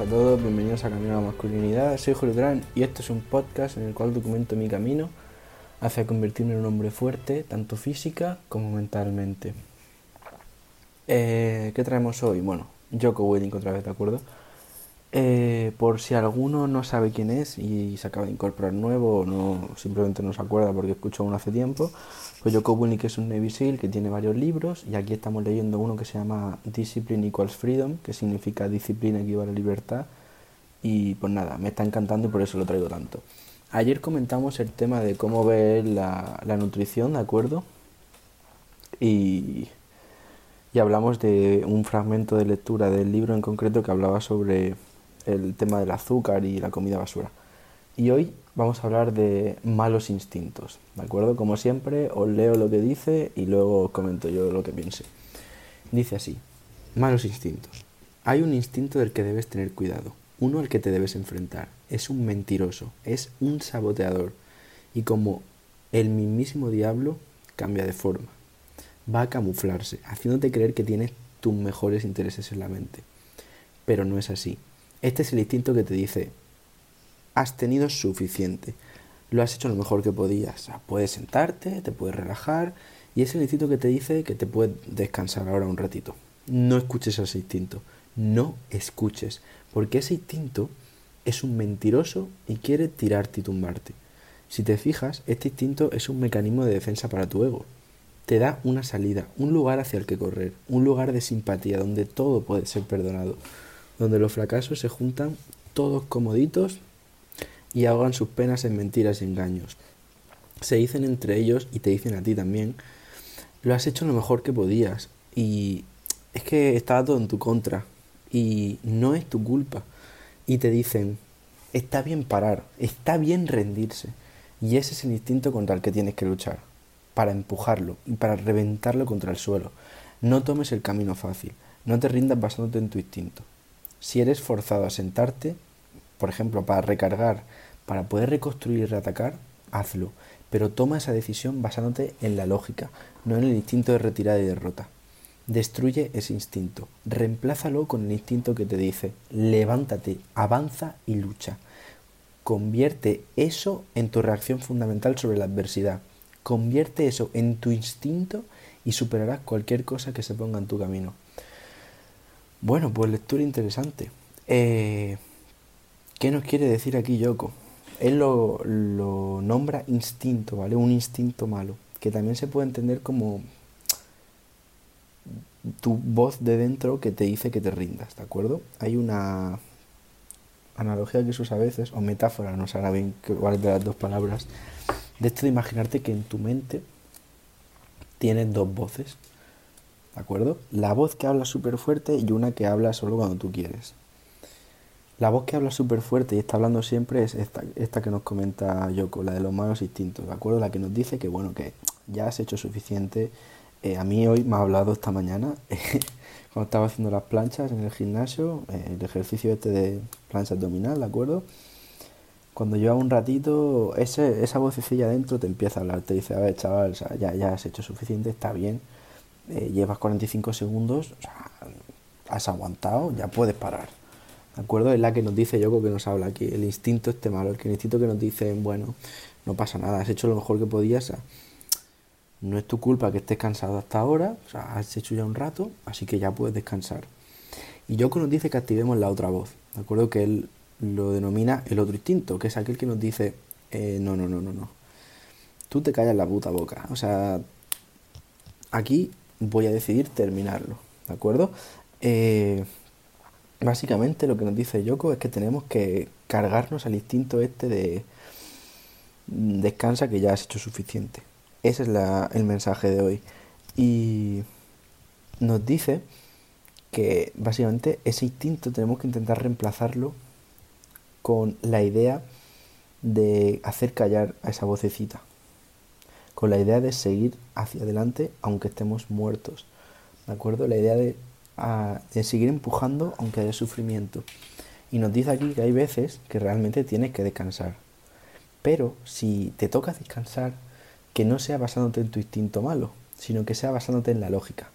a todos, bienvenidos a Camino a la Masculinidad. Soy Julio Gran y esto es un podcast en el cual documento mi camino hacia convertirme en un hombre fuerte, tanto física como mentalmente. Eh, ¿Qué traemos hoy? Bueno, Joko Willink otra vez, ¿de acuerdo? Eh, por si alguno no sabe quién es y se acaba de incorporar nuevo o no, simplemente no se acuerda porque escuchó uno hace tiempo, pues Joko Willink es un Navy SEAL que tiene varios libros y aquí estamos leyendo uno que se llama Discipline Equals Freedom, que significa disciplina equivale a libertad y pues nada, me está encantando y por eso lo traigo tanto. Ayer comentamos el tema de cómo ver la, la nutrición, ¿de acuerdo? Y, y hablamos de un fragmento de lectura del libro en concreto que hablaba sobre el tema del azúcar y la comida basura. Y hoy vamos a hablar de malos instintos, ¿de acuerdo? Como siempre, os leo lo que dice y luego comento yo lo que piense. Dice así, malos instintos. Hay un instinto del que debes tener cuidado, uno al que te debes enfrentar. Es un mentiroso, es un saboteador y como el mismísimo diablo cambia de forma. Va a camuflarse, haciéndote creer que tienes tus mejores intereses en la mente. Pero no es así. Este es el instinto que te dice, has tenido suficiente, lo has hecho lo mejor que podías, puedes sentarte, te puedes relajar y es el instinto que te dice que te puedes descansar ahora un ratito. No escuches ese instinto, no escuches, porque ese instinto es un mentiroso y quiere tirarte y tumbarte. Si te fijas, este instinto es un mecanismo de defensa para tu ego. Te da una salida, un lugar hacia el que correr, un lugar de simpatía donde todo puede ser perdonado, donde los fracasos se juntan todos comoditos y ahogan sus penas en mentiras y engaños. Se dicen entre ellos y te dicen a ti también, lo has hecho lo mejor que podías y es que estaba todo en tu contra y no es tu culpa. Y te dicen, está bien parar, está bien rendirse. Y ese es el instinto contra el que tienes que luchar, para empujarlo y para reventarlo contra el suelo. No tomes el camino fácil, no te rindas basándote en tu instinto. Si eres forzado a sentarte, por ejemplo, para recargar, para poder reconstruir y reatacar, hazlo. Pero toma esa decisión basándote en la lógica, no en el instinto de retirada y derrota. Destruye ese instinto. Reemplázalo con el instinto que te dice, levántate, avanza y lucha. Convierte eso en tu reacción fundamental sobre la adversidad. Convierte eso en tu instinto y superarás cualquier cosa que se ponga en tu camino. Bueno, pues lectura interesante. Eh, ¿Qué nos quiere decir aquí Yoko? Él lo, lo nombra instinto, ¿vale? Un instinto malo, que también se puede entender como tu voz de dentro que te dice que te rindas, ¿de acuerdo? Hay una analogía que se usa a veces, o metáfora, no sé ahora bien cuál de las dos palabras, de esto de imaginarte que en tu mente tienes dos voces, ¿De acuerdo? La voz que habla súper fuerte y una que habla solo cuando tú quieres. La voz que habla súper fuerte y está hablando siempre es esta, esta que nos comenta Yoko, la de los malos instintos, ¿de acuerdo? La que nos dice que, bueno, que ya has hecho suficiente. Eh, a mí hoy me ha hablado esta mañana, cuando estaba haciendo las planchas en el gimnasio, eh, el ejercicio este de plancha abdominal, ¿de acuerdo? Cuando lleva un ratito, ese, esa vocecilla dentro te empieza a hablar, te dice, a ver, chaval, ya, ya has hecho suficiente, está bien eh, llevas 45 segundos, has aguantado, ya puedes parar. ¿De acuerdo? Es la que nos dice Yoko que nos habla aquí. El instinto este malo, el instinto que nos dice, bueno, no pasa nada, has hecho lo mejor que podías. no es tu culpa que estés cansado hasta ahora, o sea, has hecho ya un rato, así que ya puedes descansar. Y Yoko nos dice que activemos la otra voz, ¿de acuerdo? Que él lo denomina el otro instinto, que es aquel que nos dice, eh, no, no, no, no, no. Tú te callas la puta boca. O sea, aquí voy a decidir terminarlo, ¿de acuerdo? Eh, básicamente lo que nos dice Yoko es que tenemos que cargarnos al instinto este de descansa que ya has hecho suficiente. Ese es el mensaje de hoy. Y nos dice que básicamente ese instinto tenemos que intentar reemplazarlo con la idea de hacer callar a esa vocecita, con la idea de seguir hacia adelante aunque estemos muertos. ¿De acuerdo? La idea de, de seguir empujando aunque haya sufrimiento. Y nos dice aquí que hay veces que realmente tienes que descansar. Pero si te toca descansar, que no sea basándote en tu instinto malo, sino que sea basándote en la lógica.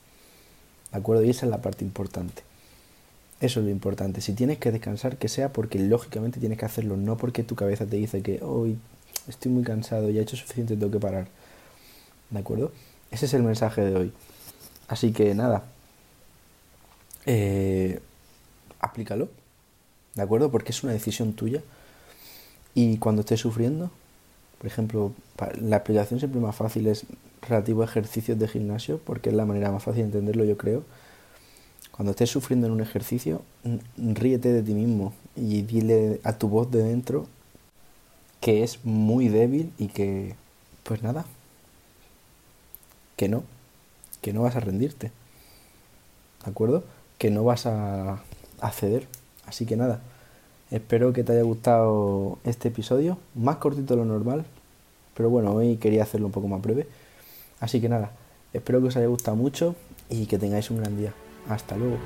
¿De acuerdo? Y esa es la parte importante. Eso es lo importante. Si tienes que descansar, que sea porque lógicamente tienes que hacerlo, no porque tu cabeza te dice que hoy estoy muy cansado, ya he hecho suficiente, tengo que parar. ¿De acuerdo? Ese es el mensaje de hoy. Así que nada, eh, aplícalo, ¿de acuerdo? Porque es una decisión tuya. Y cuando estés sufriendo, por ejemplo, la aplicación siempre más fácil es relativo a ejercicios de gimnasio, porque es la manera más fácil de entenderlo, yo creo. Cuando estés sufriendo en un ejercicio, ríete de ti mismo y dile a tu voz de dentro que es muy débil y que, pues nada, que no, que no vas a rendirte. ¿De acuerdo? Que no vas a, a ceder. Así que nada, espero que te haya gustado este episodio, más cortito de lo normal, pero bueno, hoy quería hacerlo un poco más breve. Así que nada, espero que os haya gustado mucho y que tengáis un gran día. Hasta luego.